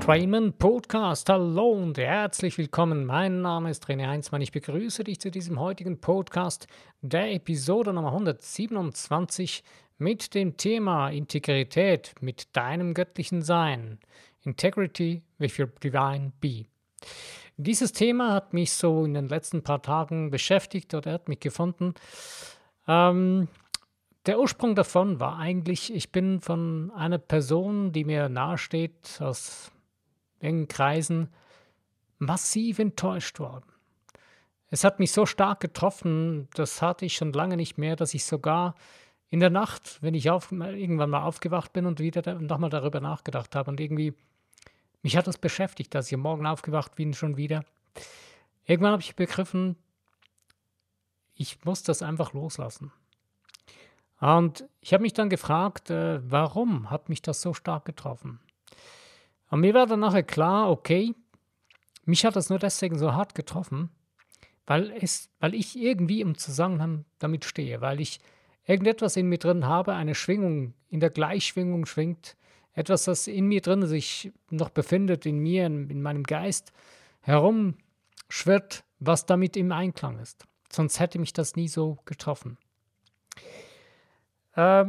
Trainman Podcast. Hallo und herzlich willkommen. Mein Name ist René Heinzmann. Ich begrüße dich zu diesem heutigen Podcast der Episode Nummer 127 mit dem Thema Integrität mit deinem göttlichen Sein. Integrity with your divine be. Dieses Thema hat mich so in den letzten paar Tagen beschäftigt oder hat mich gefunden. Ähm, der Ursprung davon war eigentlich, ich bin von einer Person, die mir nahesteht, aus engen Kreisen, massiv enttäuscht worden. Es hat mich so stark getroffen, das hatte ich schon lange nicht mehr, dass ich sogar in der Nacht, wenn ich auf, irgendwann mal aufgewacht bin und wieder nochmal darüber nachgedacht habe und irgendwie mich hat das beschäftigt, dass ich am Morgen aufgewacht bin schon wieder. Irgendwann habe ich begriffen, ich muss das einfach loslassen. Und ich habe mich dann gefragt, äh, warum hat mich das so stark getroffen? Und mir war dann nachher klar, okay, mich hat das nur deswegen so hart getroffen, weil, es, weil ich irgendwie im Zusammenhang damit stehe, weil ich irgendetwas in mir drin habe, eine Schwingung, in der Gleichschwingung schwingt, etwas, das in mir drin sich noch befindet, in mir, in, in meinem Geist herumschwirrt, was damit im Einklang ist. Sonst hätte mich das nie so getroffen. Äh,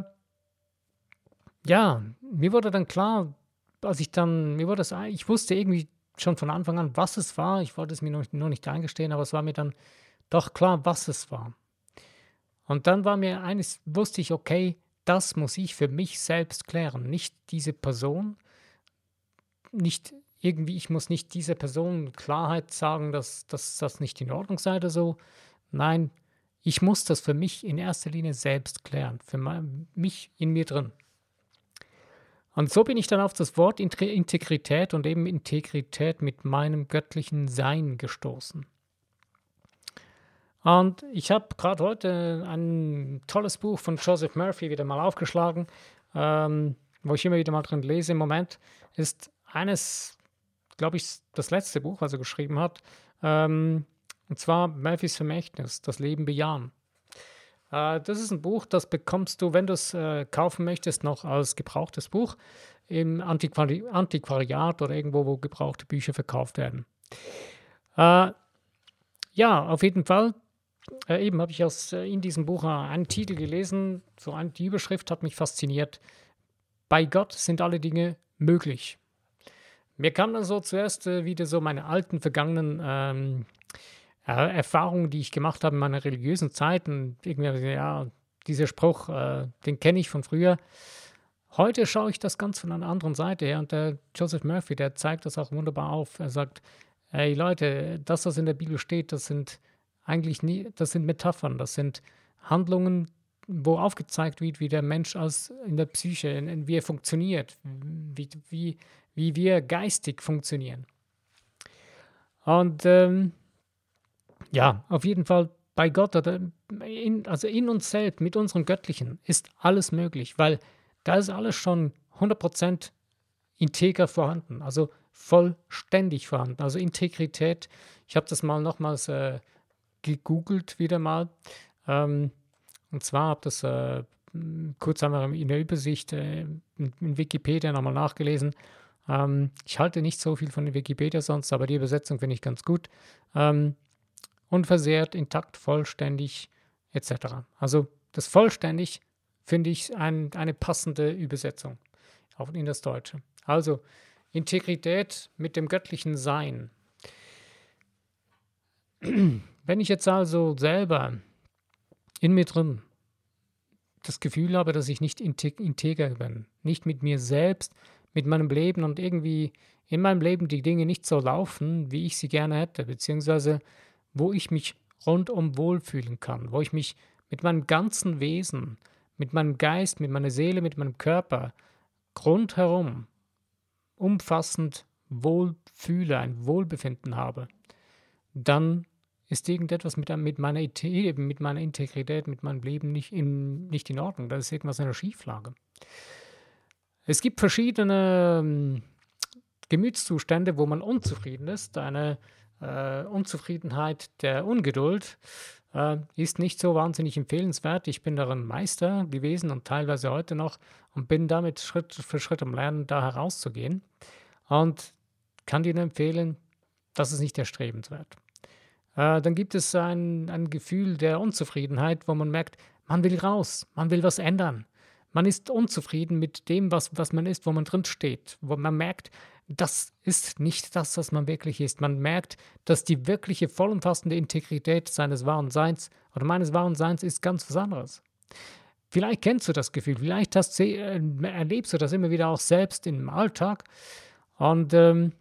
ja, mir wurde dann klar, als ich dann, mir wurde das, ich wusste irgendwie schon von Anfang an, was es war. Ich wollte es mir noch, noch nicht eingestehen, aber es war mir dann doch klar, was es war. Und dann war mir eines, wusste ich, okay, das muss ich für mich selbst klären, nicht diese Person, nicht irgendwie, ich muss nicht dieser Person Klarheit sagen, dass, dass das nicht in Ordnung sei oder so. Nein, ich muss das für mich in erster Linie selbst klären, für mich in mir drin. Und so bin ich dann auf das Wort Integrität und eben Integrität mit meinem göttlichen Sein gestoßen. Und ich habe gerade heute ein tolles Buch von Joseph Murphy wieder mal aufgeschlagen, ähm, wo ich immer wieder mal drin lese. Im Moment ist eines, glaube ich, das letzte Buch, was er geschrieben hat, ähm, und zwar Murphys Vermächtnis, das Leben bejahen. Äh, das ist ein Buch, das bekommst du, wenn du es äh, kaufen möchtest, noch als gebrauchtes Buch im Antiquari Antiquariat oder irgendwo, wo gebrauchte Bücher verkauft werden. Äh, ja, auf jeden Fall eben habe ich aus, in diesem Buch einen Titel gelesen, so ein, die Überschrift hat mich fasziniert. Bei Gott sind alle Dinge möglich. Mir kam dann so zuerst äh, wieder so meine alten, vergangenen ähm, Erfahrungen, die ich gemacht habe in meiner religiösen Zeit. Und irgendwie, ja, dieser Spruch, äh, den kenne ich von früher. Heute schaue ich das ganz von einer anderen Seite her. Und der Joseph Murphy, der zeigt das auch wunderbar auf. Er sagt, hey Leute, das, was in der Bibel steht, das sind eigentlich nie, das sind Metaphern, das sind Handlungen, wo aufgezeigt wird, wie der Mensch als in der Psyche, in, in, wie er funktioniert, wie, wie, wie wir geistig funktionieren. Und ähm, ja, auf jeden Fall bei Gott oder in, also in uns selbst, mit unserem Göttlichen, ist alles möglich, weil da ist alles schon 100% integer vorhanden, also vollständig vorhanden. Also Integrität, ich habe das mal nochmals äh, gegoogelt wieder mal. Ähm, und zwar habe das äh, kurz einmal in der Übersicht äh, in, Wikipedia nochmal nachgelesen. Ähm, ich halte nicht so viel von Wikipedia sonst, aber die Übersetzung finde ich ganz gut. Ähm, unversehrt, intakt, vollständig etc. Also das vollständig finde ich ein, eine passende Übersetzung auch in das Deutsche. Also Integrität mit dem göttlichen Sein. Wenn ich jetzt also selber in mir drin das Gefühl habe, dass ich nicht integer bin, nicht mit mir selbst, mit meinem Leben und irgendwie in meinem Leben die Dinge nicht so laufen, wie ich sie gerne hätte, beziehungsweise wo ich mich rundum wohlfühlen kann, wo ich mich mit meinem ganzen Wesen, mit meinem Geist, mit meiner Seele, mit meinem Körper rundherum umfassend wohlfühle, ein Wohlbefinden habe, dann ist irgendetwas mit, mit, meiner, mit meiner Integrität, mit meinem Leben nicht in, nicht in Ordnung. Da ist irgendwas in der Schieflage. Es gibt verschiedene ähm, Gemütszustände, wo man unzufrieden ist. Eine äh, Unzufriedenheit der Ungeduld äh, ist nicht so wahnsinnig empfehlenswert. Ich bin darin Meister gewesen und teilweise heute noch und bin damit Schritt für Schritt am Lernen, da herauszugehen. Und kann dir empfehlen, das ist nicht erstrebenswert. Äh, dann gibt es ein, ein Gefühl der Unzufriedenheit, wo man merkt, man will raus, man will was ändern. Man ist unzufrieden mit dem, was, was man ist, wo man drin steht. Wo man merkt, das ist nicht das, was man wirklich ist. Man merkt, dass die wirkliche vollumfassende Integrität seines wahren Seins oder meines wahren Seins ist ganz was anderes. Vielleicht kennst du das Gefühl, vielleicht hast, äh, erlebst du das immer wieder auch selbst im Alltag. Und ähm,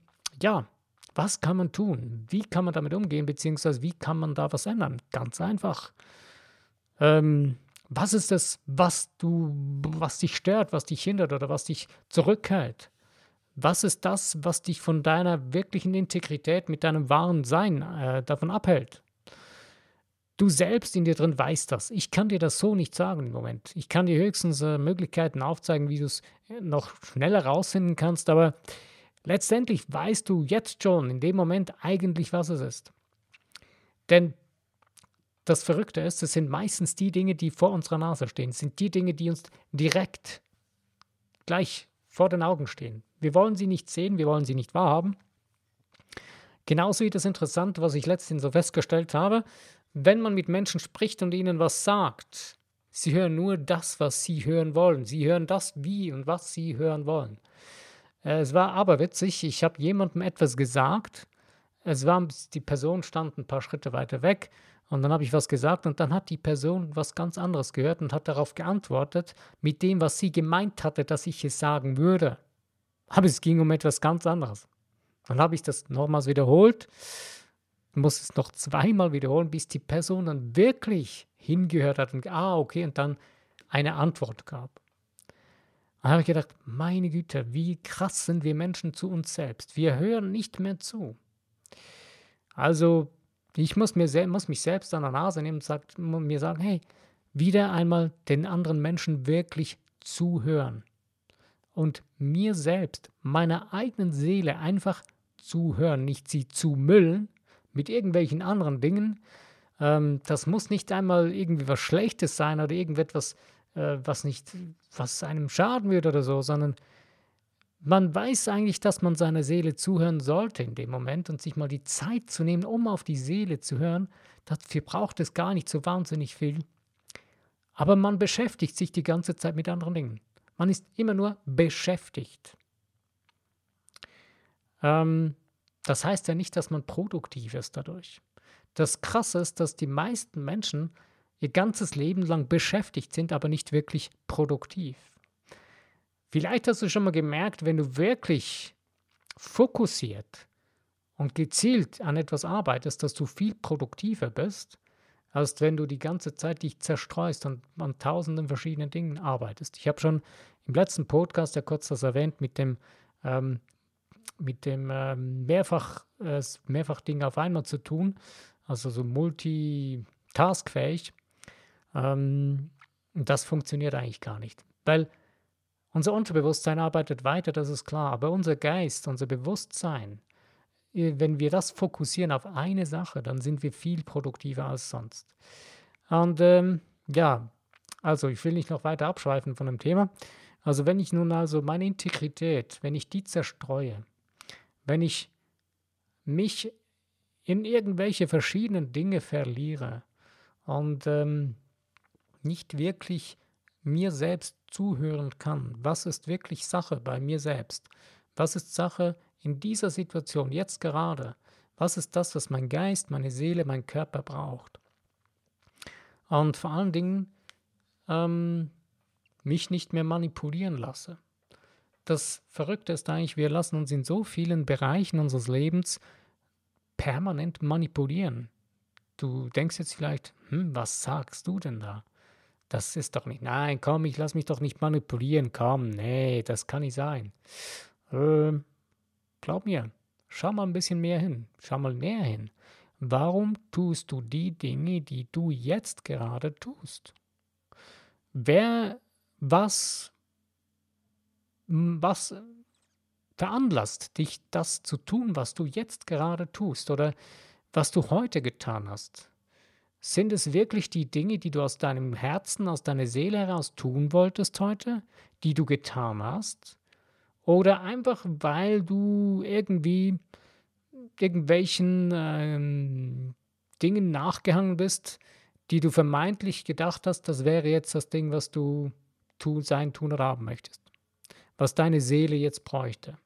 ja, was kann man tun? Wie kann man damit umgehen, beziehungsweise wie kann man da was ändern? Ganz einfach. Ähm, was ist das, was du, was dich stört, was dich hindert oder was dich zurückhält? Was ist das, was dich von deiner wirklichen Integrität mit deinem wahren Sein äh, davon abhält? Du selbst in dir drin weißt das. Ich kann dir das so nicht sagen im Moment. Ich kann dir höchstens äh, Möglichkeiten aufzeigen, wie du es äh, noch schneller rausfinden kannst, aber letztendlich weißt du jetzt schon in dem Moment eigentlich, was es ist. Denn das Verrückte ist, es sind meistens die Dinge, die vor unserer Nase stehen, es sind die Dinge, die uns direkt gleich vor den Augen stehen. Wir wollen sie nicht sehen, wir wollen sie nicht wahrhaben. Genauso wie das Interessante, was ich letztens so festgestellt habe, wenn man mit Menschen spricht und ihnen was sagt, sie hören nur das, was sie hören wollen. Sie hören das, wie und was sie hören wollen. Äh, es war aber witzig, ich habe jemandem etwas gesagt. Es war, die Person stand ein paar Schritte weiter weg und dann habe ich was gesagt und dann hat die Person was ganz anderes gehört und hat darauf geantwortet mit dem, was sie gemeint hatte, dass ich es sagen würde. Aber es ging um etwas ganz anderes. Dann habe ich das nochmals wiederholt muss es noch zweimal wiederholen, bis die Person dann wirklich hingehört hat und, ah, okay, und dann eine Antwort gab. Dann habe ich gedacht, meine Güte, wie krass sind wir Menschen zu uns selbst. Wir hören nicht mehr zu. Also, ich muss, mir, muss mich selbst an der Nase nehmen und sagt, mir sagen, hey, wieder einmal den anderen Menschen wirklich zuhören. Und mir selbst, meiner eigenen Seele einfach zuhören, nicht sie zumüllen, mit irgendwelchen anderen Dingen. Ähm, das muss nicht einmal irgendwie was Schlechtes sein oder irgendetwas, äh, was nicht, was einem schaden wird oder so, sondern man weiß eigentlich, dass man seiner Seele zuhören sollte in dem Moment und sich mal die Zeit zu nehmen, um auf die Seele zu hören. Dafür braucht es gar nicht so wahnsinnig viel. Aber man beschäftigt sich die ganze Zeit mit anderen Dingen. Man ist immer nur beschäftigt. Ähm, das heißt ja nicht, dass man produktiv ist dadurch. Das Krasse ist, dass die meisten Menschen ihr ganzes Leben lang beschäftigt sind, aber nicht wirklich produktiv. Vielleicht hast du schon mal gemerkt, wenn du wirklich fokussiert und gezielt an etwas arbeitest, dass du viel produktiver bist, als wenn du die ganze Zeit dich zerstreust und an tausenden verschiedenen Dingen arbeitest. Ich habe schon im letzten Podcast ja kurz das erwähnt mit dem ähm, mit dem ähm, mehrfach, äh, mehrfach Dinge auf einmal zu tun, also so multitaskfähig, ähm, das funktioniert eigentlich gar nicht. Weil unser Unterbewusstsein arbeitet weiter, das ist klar, aber unser Geist, unser Bewusstsein, wenn wir das fokussieren auf eine Sache, dann sind wir viel produktiver als sonst. Und ähm, ja, also ich will nicht noch weiter abschweifen von dem Thema. Also wenn ich nun also meine Integrität, wenn ich die zerstreue, wenn ich mich in irgendwelche verschiedenen Dinge verliere und ähm, nicht wirklich mir selbst zuhören kann, was ist wirklich Sache bei mir selbst, was ist Sache in dieser Situation, jetzt gerade, was ist das, was mein Geist, meine Seele, mein Körper braucht. Und vor allen Dingen ähm, mich nicht mehr manipulieren lasse das Verrückte ist eigentlich, wir lassen uns in so vielen Bereichen unseres Lebens permanent manipulieren. Du denkst jetzt vielleicht, hm, was sagst du denn da? Das ist doch nicht, nein, komm, ich lass mich doch nicht manipulieren, komm, nee, das kann nicht sein. Ähm, glaub mir, schau mal ein bisschen mehr hin, schau mal näher hin. Warum tust du die Dinge, die du jetzt gerade tust? Wer, was was veranlasst dich, das zu tun, was du jetzt gerade tust oder was du heute getan hast? Sind es wirklich die Dinge, die du aus deinem Herzen, aus deiner Seele heraus tun wolltest heute, die du getan hast? oder einfach weil du irgendwie irgendwelchen ähm, Dingen nachgehangen bist, die du vermeintlich gedacht hast, das wäre jetzt das Ding, was du tun, sein, tun oder haben möchtest, was deine Seele jetzt bräuchte.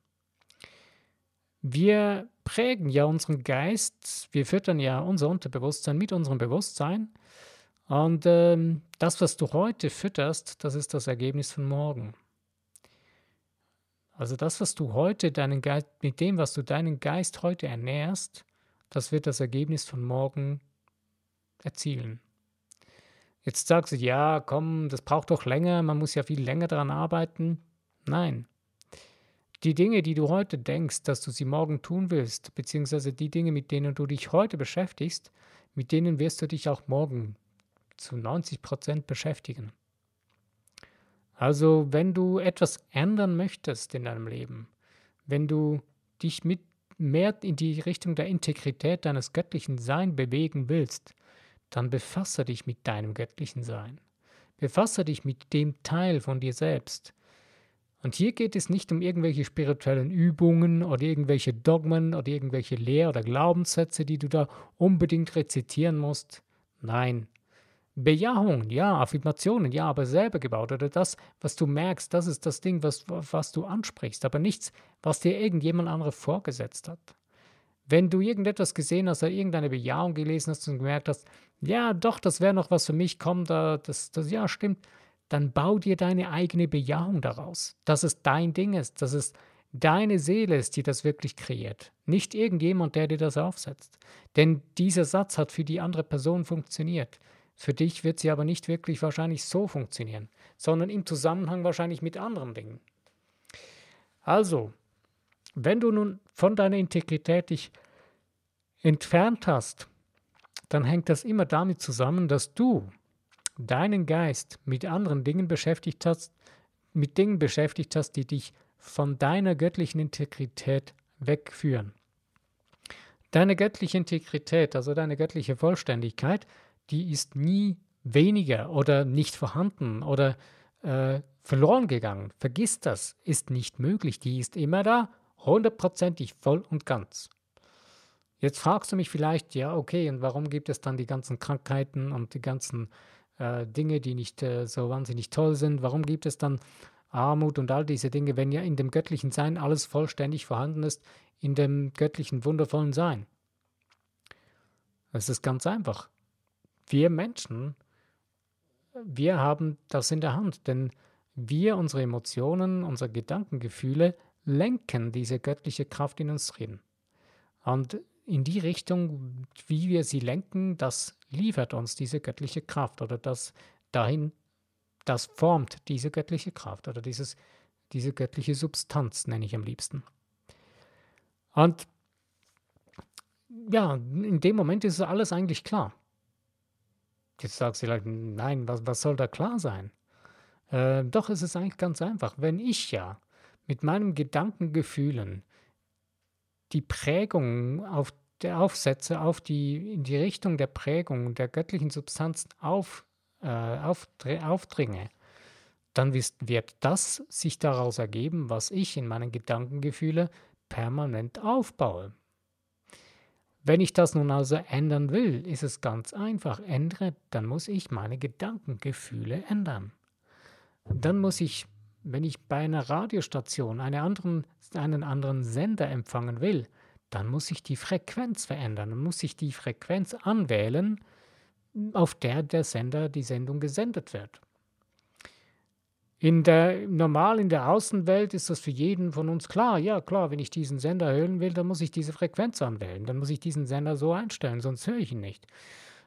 Wir prägen ja unseren Geist, wir füttern ja unser Unterbewusstsein mit unserem Bewusstsein. Und ähm, das, was du heute fütterst, das ist das Ergebnis von morgen. Also das, was du heute deinen Geist, mit dem, was du deinen Geist heute ernährst, das wird das Ergebnis von morgen erzielen. Jetzt sagst du, ja, komm, das braucht doch länger, man muss ja viel länger daran arbeiten. Nein. Die Dinge, die du heute denkst, dass du sie morgen tun willst, beziehungsweise die Dinge, mit denen du dich heute beschäftigst, mit denen wirst du dich auch morgen zu 90 Prozent beschäftigen. Also, wenn du etwas ändern möchtest in deinem Leben, wenn du dich mit mehr in die Richtung der Integrität deines göttlichen Sein bewegen willst, dann befasse dich mit deinem göttlichen Sein. Befasse dich mit dem Teil von dir selbst. Und hier geht es nicht um irgendwelche spirituellen Übungen oder irgendwelche Dogmen oder irgendwelche Lehr- oder Glaubenssätze, die du da unbedingt rezitieren musst. Nein. Bejahungen, ja, Affirmationen, ja, aber selber gebaut oder das, was du merkst, das ist das Ding, was, was du ansprichst, aber nichts, was dir irgendjemand anderes vorgesetzt hat. Wenn du irgendetwas gesehen hast oder irgendeine Bejahung gelesen hast und gemerkt hast, ja, doch, das wäre noch was für mich, komm, da, das, das, ja, stimmt, dann bau dir deine eigene Bejahung daraus, dass es dein Ding ist, dass es deine Seele ist, die das wirklich kreiert, nicht irgendjemand, der dir das aufsetzt. Denn dieser Satz hat für die andere Person funktioniert. Für dich wird sie aber nicht wirklich wahrscheinlich so funktionieren, sondern im Zusammenhang wahrscheinlich mit anderen Dingen. Also, wenn du nun von deiner Integrität dich entfernt hast, dann hängt das immer damit zusammen, dass du deinen Geist mit anderen Dingen beschäftigt hast, mit Dingen beschäftigt hast, die dich von deiner göttlichen Integrität wegführen. Deine göttliche Integrität, also deine göttliche Vollständigkeit, die ist nie weniger oder nicht vorhanden oder äh, verloren gegangen. Vergiss das, ist nicht möglich. Die ist immer da hundertprozentig voll und ganz. Jetzt fragst du mich vielleicht, ja, okay, und warum gibt es dann die ganzen Krankheiten und die ganzen äh, Dinge, die nicht äh, so wahnsinnig toll sind? Warum gibt es dann Armut und all diese Dinge, wenn ja in dem göttlichen Sein alles vollständig vorhanden ist, in dem göttlichen, wundervollen Sein? Es ist ganz einfach. Wir Menschen, wir haben das in der Hand, denn wir, unsere Emotionen, unsere Gedankengefühle lenken diese göttliche Kraft in uns drin. Und in die Richtung, wie wir sie lenken, das liefert uns diese göttliche Kraft oder das dahin, das formt diese göttliche Kraft oder dieses, diese göttliche Substanz, nenne ich am liebsten. Und ja, in dem Moment ist alles eigentlich klar. Jetzt sagst du vielleicht, nein, was, was soll da klar sein? Äh, doch, es ist eigentlich ganz einfach. Wenn ich ja mit meinen Gedankengefühlen die Prägung auf der Aufsätze auf die, in die Richtung der Prägung der göttlichen Substanz auf, äh, aufdringe, dann wird das sich daraus ergeben, was ich in meinen Gedankengefühle permanent aufbaue. Wenn ich das nun also ändern will, ist es ganz einfach. Ändere, dann muss ich meine Gedankengefühle ändern. Dann muss ich wenn ich bei einer Radiostation eine anderen, einen anderen Sender empfangen will, dann muss ich die Frequenz verändern. Dann muss ich die Frequenz anwählen, auf der der Sender die Sendung gesendet wird. In der, normal in der Außenwelt ist das für jeden von uns klar. Ja, klar, wenn ich diesen Sender hören will, dann muss ich diese Frequenz anwählen. Dann muss ich diesen Sender so einstellen, sonst höre ich ihn nicht.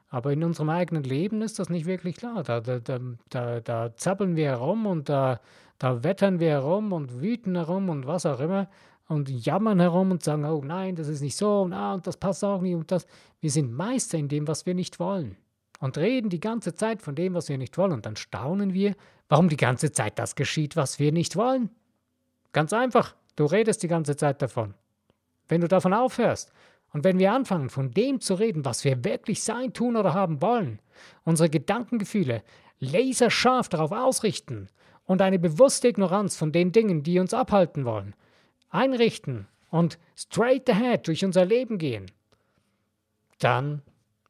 Aber in unserem eigenen Leben ist das nicht wirklich klar. Da, da, da, da, zappeln wir herum und da, da wettern wir herum und wüten herum und was auch immer und jammern herum und sagen, oh nein, das ist nicht so und, ah, und das passt auch nicht und das. Wir sind Meister in dem, was wir nicht wollen und reden die ganze Zeit von dem, was wir nicht wollen. Und dann staunen wir, warum die ganze Zeit das geschieht, was wir nicht wollen. Ganz einfach, du redest die ganze Zeit davon. Wenn du davon aufhörst und wenn wir anfangen, von dem zu reden, was wir wirklich sein, tun oder haben wollen, unsere Gedankengefühle laserscharf darauf ausrichten und eine bewusste Ignoranz von den Dingen, die uns abhalten wollen, einrichten und straight ahead durch unser Leben gehen, dann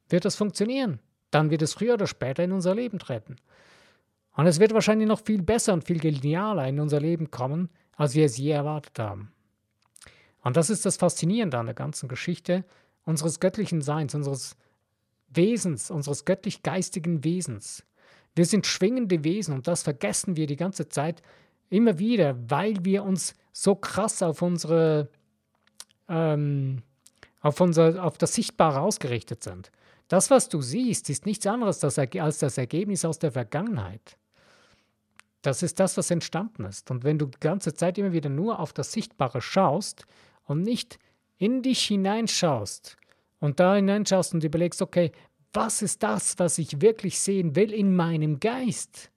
wird das funktionieren. Dann wird es früher oder später in unser Leben treten. Und es wird wahrscheinlich noch viel besser und viel genialer in unser Leben kommen, als wir es je erwartet haben. Und das ist das Faszinierende an der ganzen Geschichte unseres göttlichen Seins, unseres Wesens, unseres göttlich-geistigen Wesens. Wir sind schwingende Wesen und das vergessen wir die ganze Zeit immer wieder, weil wir uns so krass auf unsere, ähm, auf, unser, auf das Sichtbare ausgerichtet sind. Das, was du siehst, ist nichts anderes als das Ergebnis aus der Vergangenheit. Das ist das, was entstanden ist. Und wenn du die ganze Zeit immer wieder nur auf das Sichtbare schaust und nicht in dich hineinschaust und da hineinschaust und überlegst, okay, was ist das, was ich wirklich sehen will in meinem Geist?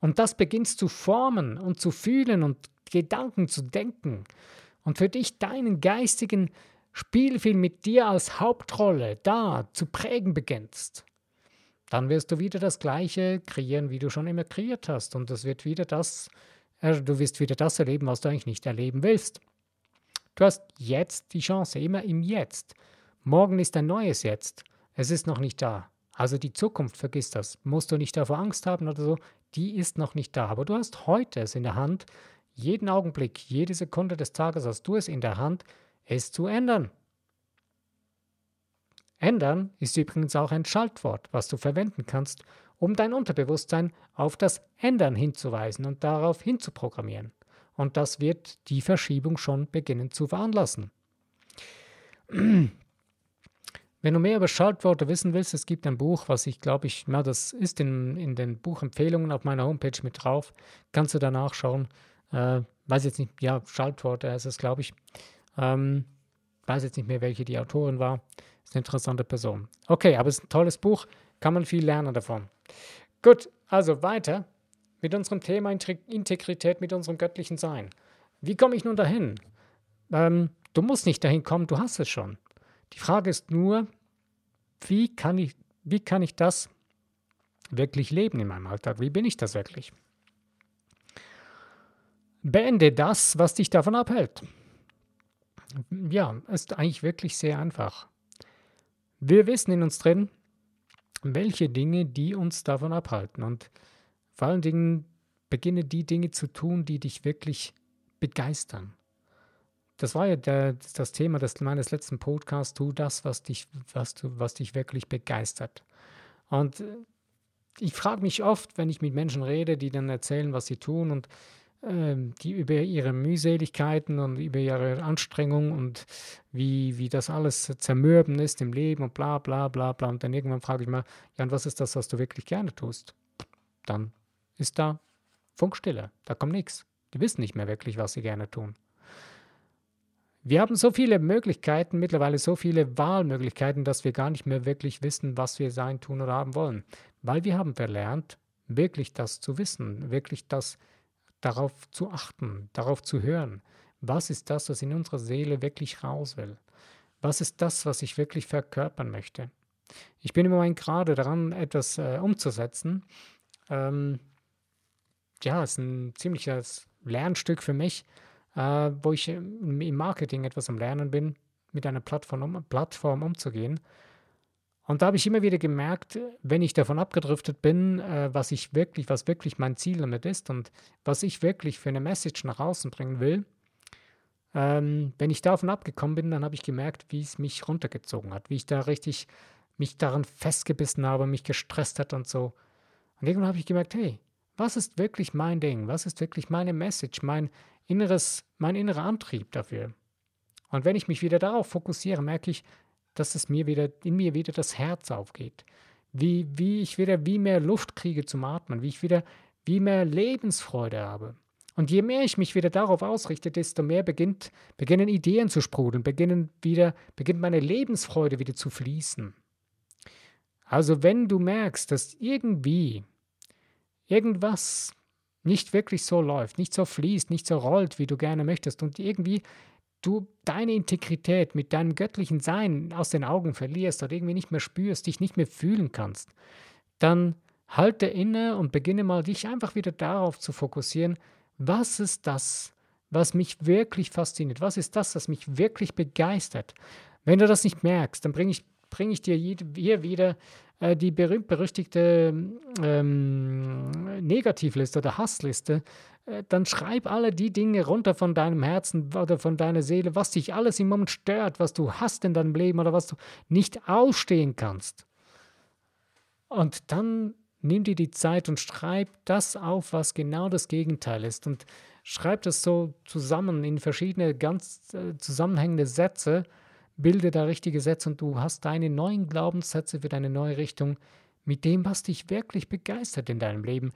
Und das beginnst zu formen und zu fühlen und Gedanken zu denken und für dich deinen geistigen Spielfilm mit dir als Hauptrolle da zu prägen beginnst dann wirst du wieder das Gleiche kreieren, wie du schon immer kreiert hast. Und das wird wieder das, du wirst wieder das erleben, was du eigentlich nicht erleben willst. Du hast jetzt die Chance, immer im Jetzt. Morgen ist ein neues Jetzt. Es ist noch nicht da. Also die Zukunft, vergiss das. Musst du nicht davor Angst haben oder so, die ist noch nicht da. Aber du hast heute es in der Hand, jeden Augenblick, jede Sekunde des Tages hast du es in der Hand, es zu ändern. Ändern ist übrigens auch ein Schaltwort, was du verwenden kannst, um dein Unterbewusstsein auf das Ändern hinzuweisen und darauf hinzuprogrammieren. Und das wird die Verschiebung schon beginnen zu veranlassen. Wenn du mehr über Schaltworte wissen willst, es gibt ein Buch, was ich glaube ich, na, das ist in, in den Buchempfehlungen auf meiner Homepage mit drauf. Kannst du da nachschauen. Äh, weiß jetzt nicht, ja, Schaltworte ist es, glaube ich. Ähm, weiß jetzt nicht mehr, welche die Autorin war. Ist eine interessante Person. Okay, aber es ist ein tolles Buch, kann man viel lernen davon. Gut, also weiter mit unserem Thema Integrität, mit unserem göttlichen Sein. Wie komme ich nun dahin? Ähm, du musst nicht dahin kommen, du hast es schon. Die Frage ist nur, wie kann ich, wie kann ich das wirklich leben in meinem Alltag? Wie bin ich das wirklich? Beende das, was dich davon abhält. Ja, ist eigentlich wirklich sehr einfach. Wir wissen in uns drin, welche Dinge, die uns davon abhalten. Und vor allen Dingen beginne die Dinge zu tun, die dich wirklich begeistern. Das war ja der, das Thema des, meines letzten Podcasts. Tu das, was dich, was, du, was dich wirklich begeistert. Und äh, ich frage mich oft, wenn ich mit Menschen rede, die dann erzählen, was sie tun und ähm, die über ihre Mühseligkeiten und über ihre Anstrengung und wie, wie das alles zermürben ist im Leben und bla bla bla bla. Und dann irgendwann frage ich mal, ja, und was ist das, was du wirklich gerne tust? Dann ist da Funkstille, da kommt nichts. Die wissen nicht mehr wirklich, was sie gerne tun. Wir haben so viele Möglichkeiten, mittlerweile so viele Wahlmöglichkeiten, dass wir gar nicht mehr wirklich wissen, was wir sein, tun oder haben wollen. Weil wir haben verlernt, wirklich das zu wissen, wirklich das darauf zu achten, darauf zu hören. Was ist das, was in unserer Seele wirklich raus will? Was ist das, was ich wirklich verkörpern möchte? Ich bin im Moment gerade daran, etwas äh, umzusetzen. Ähm, ja, es ist ein ziemliches Lernstück für mich, äh, wo ich im Marketing etwas am Lernen bin, mit einer Plattform, um, Plattform umzugehen. Und da habe ich immer wieder gemerkt, wenn ich davon abgedriftet bin, äh, was ich wirklich, was wirklich mein Ziel damit ist und was ich wirklich für eine Message nach außen bringen will, ähm, wenn ich davon abgekommen bin, dann habe ich gemerkt, wie es mich runtergezogen hat, wie ich da richtig mich daran festgebissen habe, mich gestresst hat und so. Und irgendwann habe ich gemerkt, hey, was ist wirklich mein Ding? Was ist wirklich meine Message, mein inneres, mein innerer Antrieb dafür? Und wenn ich mich wieder darauf fokussiere, merke ich, dass es mir wieder, in mir wieder das Herz aufgeht. Wie, wie ich wieder wie mehr Luft kriege zum Atmen, wie ich wieder wie mehr Lebensfreude habe. Und je mehr ich mich wieder darauf ausrichte, desto mehr beginnt, beginnen Ideen zu sprudeln, beginnen wieder, beginnt meine Lebensfreude wieder zu fließen. Also wenn du merkst, dass irgendwie irgendwas nicht wirklich so läuft, nicht so fließt, nicht so rollt, wie du gerne möchtest und irgendwie du deine Integrität mit deinem göttlichen Sein aus den Augen verlierst oder irgendwie nicht mehr spürst, dich nicht mehr fühlen kannst, dann halte inne und beginne mal dich einfach wieder darauf zu fokussieren, was ist das, was mich wirklich fasziniert? Was ist das, was mich wirklich begeistert? Wenn du das nicht merkst, dann bringe ich, bring ich dir hier wieder äh, die berühmt-berüchtigte ähm, Negativliste oder Hassliste. Äh, dann schreib alle die Dinge runter von deinem Herzen oder von deiner Seele, was dich alles im Moment stört, was du hast in deinem Leben oder was du nicht ausstehen kannst. Und dann nimm dir die Zeit und schreib das auf, was genau das Gegenteil ist. Und schreib das so zusammen in verschiedene ganz äh, zusammenhängende Sätze, bilde da richtige Sätze und du hast deine neuen Glaubenssätze für deine neue Richtung mit dem, was dich wirklich begeistert in deinem Leben.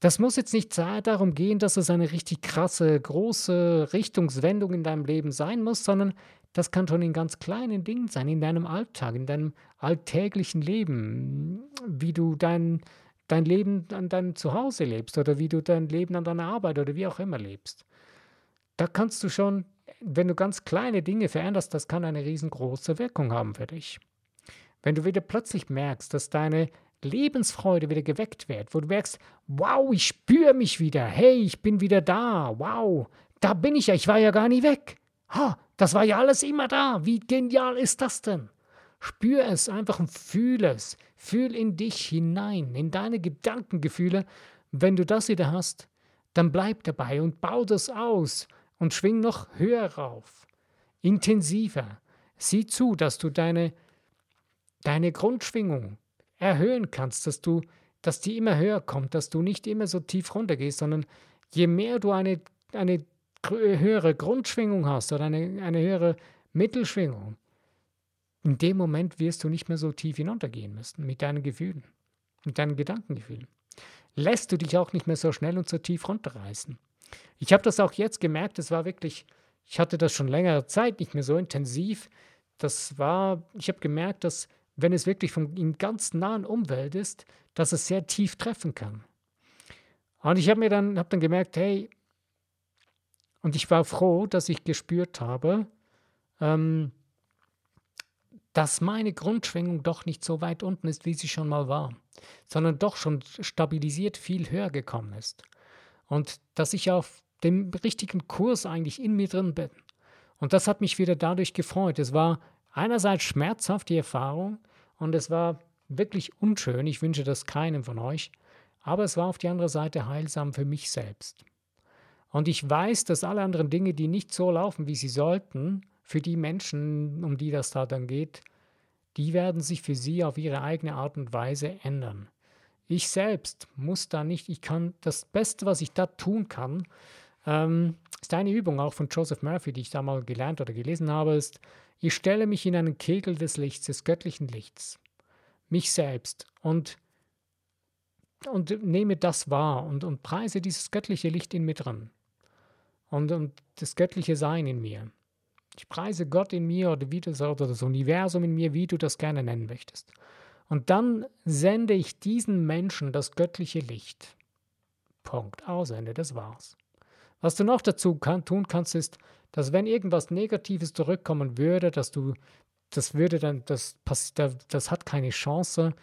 Das muss jetzt nicht darum gehen, dass es eine richtig krasse, große Richtungswendung in deinem Leben sein muss, sondern das kann schon in ganz kleinen Dingen sein, in deinem Alltag, in deinem alltäglichen Leben, wie du dein, dein Leben an deinem Zuhause lebst oder wie du dein Leben an deiner Arbeit oder wie auch immer lebst. Da kannst du schon, wenn du ganz kleine Dinge veränderst, das kann eine riesengroße Wirkung haben für dich. Wenn du wieder plötzlich merkst, dass deine Lebensfreude wieder geweckt wird, wo du merkst, wow, ich spüre mich wieder, hey, ich bin wieder da, wow, da bin ich ja, ich war ja gar nie weg. Ha, das war ja alles immer da. Wie genial ist das denn? Spür es einfach und fühle es. Fühl in dich hinein, in deine Gedankengefühle. Wenn du das wieder hast, dann bleib dabei und bau das aus und schwing noch höher rauf, intensiver. Sieh zu, dass du deine, deine Grundschwingung erhöhen kannst, dass du, dass die immer höher kommt, dass du nicht immer so tief runtergehst, sondern je mehr du eine, eine höhere Grundschwingung hast oder eine, eine höhere Mittelschwingung, in dem Moment wirst du nicht mehr so tief hinuntergehen müssen mit deinen Gefühlen, mit deinen Gedankengefühlen. Lässt du dich auch nicht mehr so schnell und so tief runterreißen. Ich habe das auch jetzt gemerkt, es war wirklich, ich hatte das schon längere Zeit nicht mehr so intensiv. Das war, ich habe gemerkt, dass wenn es wirklich von in ganz nahen Umwelt ist, dass es sehr tief treffen kann. Und ich habe mir dann, hab dann gemerkt, hey, und ich war froh, dass ich gespürt habe, ähm, dass meine Grundschwingung doch nicht so weit unten ist, wie sie schon mal war, sondern doch schon stabilisiert viel höher gekommen ist. Und dass ich auf dem richtigen Kurs eigentlich in mir drin bin. Und das hat mich wieder dadurch gefreut. Es war einerseits schmerzhaft, die Erfahrung, und es war wirklich unschön. Ich wünsche das keinem von euch. Aber es war auf die andere Seite heilsam für mich selbst. Und ich weiß, dass alle anderen Dinge, die nicht so laufen, wie sie sollten, für die Menschen, um die das da dann geht, die werden sich für sie auf ihre eigene Art und Weise ändern. Ich selbst muss da nicht, ich kann, das Beste, was ich da tun kann, ähm, ist eine Übung auch von Joseph Murphy, die ich da mal gelernt oder gelesen habe, ist, ich stelle mich in einen Kegel des Lichts, des göttlichen Lichts, mich selbst und und nehme das wahr und, und preise dieses göttliche Licht in mir drin und, und das göttliche Sein in mir. Ich preise Gott in mir oder wie das, oder das Universum in mir, wie du das gerne nennen möchtest. Und dann sende ich diesen Menschen das göttliche Licht. Punkt. Ausende, das war's. Was du noch dazu kann, tun kannst, ist, dass wenn irgendwas Negatives zurückkommen würde, dass du, das würde dann, das, das hat keine Chance.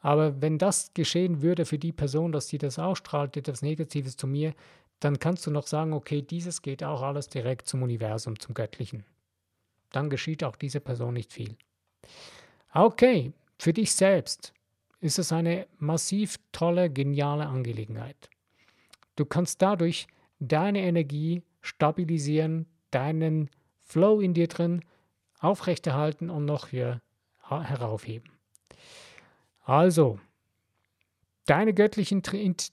Aber wenn das geschehen würde für die Person, dass sie das ausstrahlt, etwas Negatives zu mir, dann kannst du noch sagen, okay, dieses geht auch alles direkt zum Universum, zum Göttlichen. Dann geschieht auch dieser Person nicht viel. Okay, für dich selbst ist es eine massiv tolle, geniale Angelegenheit. Du kannst dadurch deine Energie stabilisieren, deinen Flow in dir drin aufrechterhalten und noch hier heraufheben. Also, deine, göttlichen,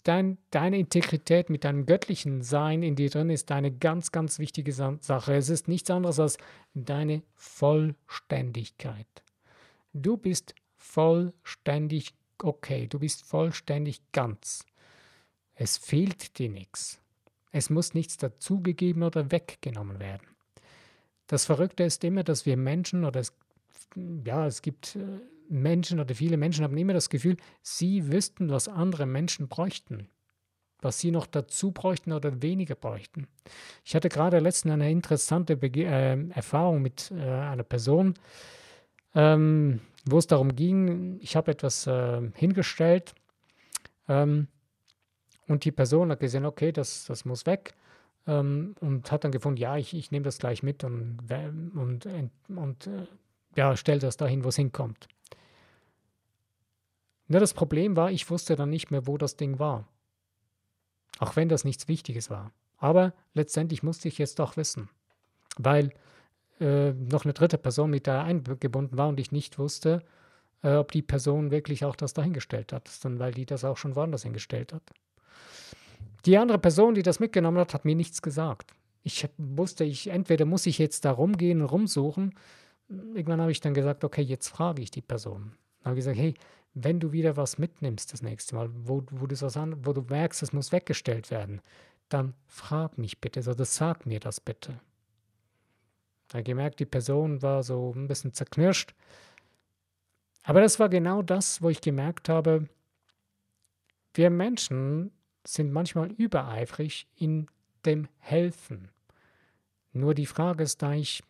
dein, deine Integrität mit deinem göttlichen Sein in dir drin ist eine ganz, ganz wichtige Sache. Es ist nichts anderes als deine Vollständigkeit. Du bist vollständig okay, du bist vollständig ganz. Es fehlt dir nichts. Es muss nichts dazugegeben oder weggenommen werden. Das Verrückte ist immer, dass wir Menschen oder es, ja, es gibt äh, Menschen oder viele Menschen haben immer das Gefühl, sie wüssten, was andere Menschen bräuchten, was sie noch dazu bräuchten oder weniger bräuchten. Ich hatte gerade letztens eine interessante Bege äh, Erfahrung mit äh, einer Person, ähm, wo es darum ging, ich habe etwas äh, hingestellt Ähm, und die Person hat gesehen, okay, das, das muss weg ähm, und hat dann gefunden, ja, ich, ich nehme das gleich mit und, und, und äh, ja, stelle das dahin, wo es hinkommt. Nur das Problem war, ich wusste dann nicht mehr, wo das Ding war. Auch wenn das nichts Wichtiges war. Aber letztendlich musste ich es doch wissen, weil äh, noch eine dritte Person mit da eingebunden war und ich nicht wusste, äh, ob die Person wirklich auch das dahingestellt hat, dann, weil die das auch schon woanders hingestellt hat. Die andere Person, die das mitgenommen hat, hat mir nichts gesagt. Ich wusste, ich entweder muss ich jetzt da rumgehen rumsuchen. Irgendwann habe ich dann gesagt, okay, jetzt frage ich die Person. Dann habe ich gesagt, hey, wenn du wieder was mitnimmst das nächste Mal, wo, wo, du, was an, wo du merkst, es muss weggestellt werden, dann frag mich bitte, also sag mir das bitte. Ich habe gemerkt, die Person war so ein bisschen zerknirscht. Aber das war genau das, wo ich gemerkt habe, wir Menschen sind manchmal übereifrig in dem Helfen. Nur die Frage ist eigentlich,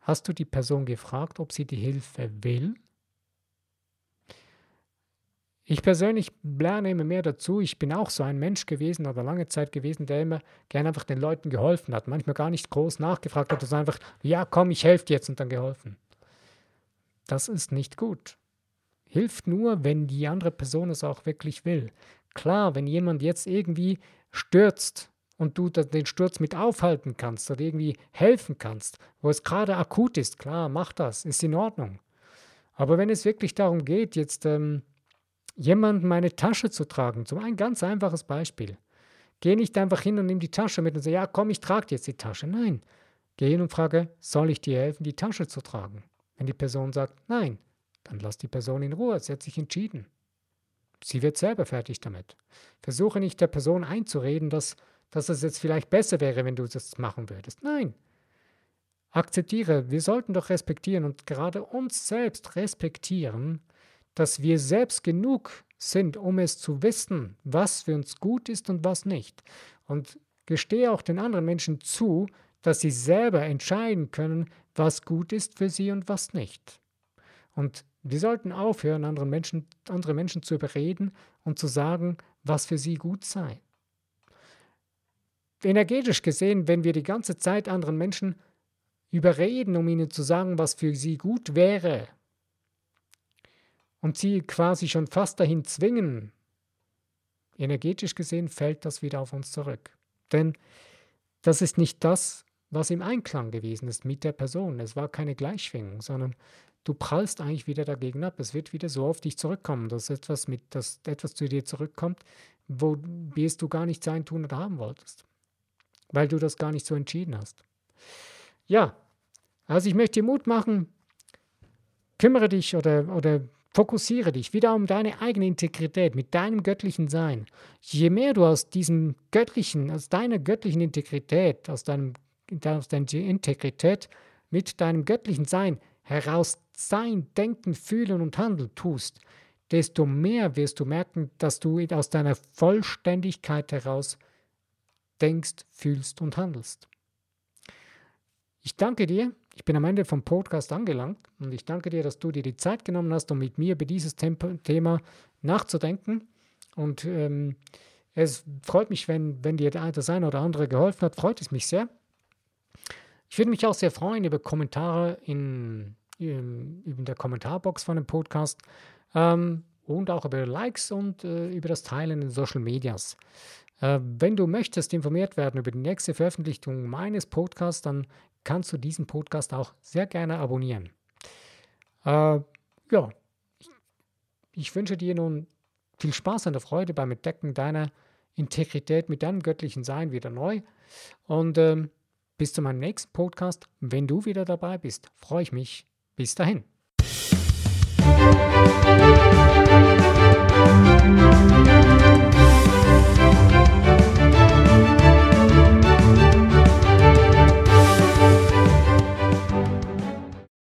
hast du die Person gefragt, ob sie die Hilfe will? Ich persönlich lerne immer mehr dazu. Ich bin auch so ein Mensch gewesen oder lange Zeit gewesen, der immer gerne einfach den Leuten geholfen hat. Manchmal gar nicht groß nachgefragt hat, sondern einfach, ja, komm, ich helfe dir jetzt und dann geholfen. Das ist nicht gut. Hilft nur, wenn die andere Person es auch wirklich will. Klar, wenn jemand jetzt irgendwie stürzt und du den Sturz mit aufhalten kannst oder irgendwie helfen kannst, wo es gerade akut ist, klar, mach das, ist in Ordnung. Aber wenn es wirklich darum geht, jetzt ähm, jemandem meine Tasche zu tragen. Zum ein ganz einfaches Beispiel. Geh nicht einfach hin und nimm die Tasche mit und sag, ja, komm, ich trage jetzt die Tasche. Nein. Geh hin und frage, soll ich dir helfen, die Tasche zu tragen? Wenn die Person sagt, nein, dann lass die Person in Ruhe, sie hat sich entschieden. Sie wird selber fertig damit. Versuche nicht der Person einzureden, dass, dass es jetzt vielleicht besser wäre, wenn du das machen würdest. Nein. Akzeptiere, wir sollten doch respektieren und gerade uns selbst respektieren, dass wir selbst genug sind, um es zu wissen, was für uns gut ist und was nicht. Und gestehe auch den anderen Menschen zu, dass sie selber entscheiden können, was gut ist für sie und was nicht. Und wir sollten aufhören, anderen Menschen, andere Menschen zu überreden und zu sagen, was für sie gut sei. Energetisch gesehen, wenn wir die ganze Zeit anderen Menschen überreden, um ihnen zu sagen, was für sie gut wäre, und sie quasi schon fast dahin zwingen, energetisch gesehen fällt das wieder auf uns zurück. Denn das ist nicht das, was im Einklang gewesen ist mit der Person. Es war keine Gleichschwingung, sondern du prallst eigentlich wieder dagegen ab. Es wird wieder so auf dich zurückkommen, dass etwas mit, dass etwas zu dir zurückkommt, wo es du gar nicht sein, tun oder haben wolltest. Weil du das gar nicht so entschieden hast. Ja, also ich möchte dir Mut machen, kümmere dich oder, oder Fokussiere dich wieder um deine eigene Integrität mit deinem göttlichen Sein. Je mehr du aus diesem göttlichen, aus deiner göttlichen Integrität, aus, deinem, aus deiner Integrität mit deinem göttlichen Sein heraus sein, denken, fühlen und handeln tust, desto mehr wirst du merken, dass du aus deiner Vollständigkeit heraus denkst, fühlst und handelst. Ich danke dir ich bin am Ende vom Podcast angelangt und ich danke dir, dass du dir die Zeit genommen hast, um mit mir über dieses Thema nachzudenken. Und ähm, es freut mich, wenn, wenn dir das eine oder andere geholfen hat, freut es mich sehr. Ich würde mich auch sehr freuen über Kommentare in, in, in der Kommentarbox von dem Podcast ähm, und auch über Likes und äh, über das Teilen in Social Medias. Äh, wenn du möchtest informiert werden über die nächste Veröffentlichung meines Podcasts, dann kannst du diesen Podcast auch sehr gerne abonnieren. Äh, ja, ich, wünsche dir nun viel Spaß und Freude beim Entdecken deiner Integrität mit deinem göttlichen Sein wieder neu. Und ähm, bis zu meinem nächsten Podcast, wenn du wieder dabei bist, freue ich mich. Bis dahin.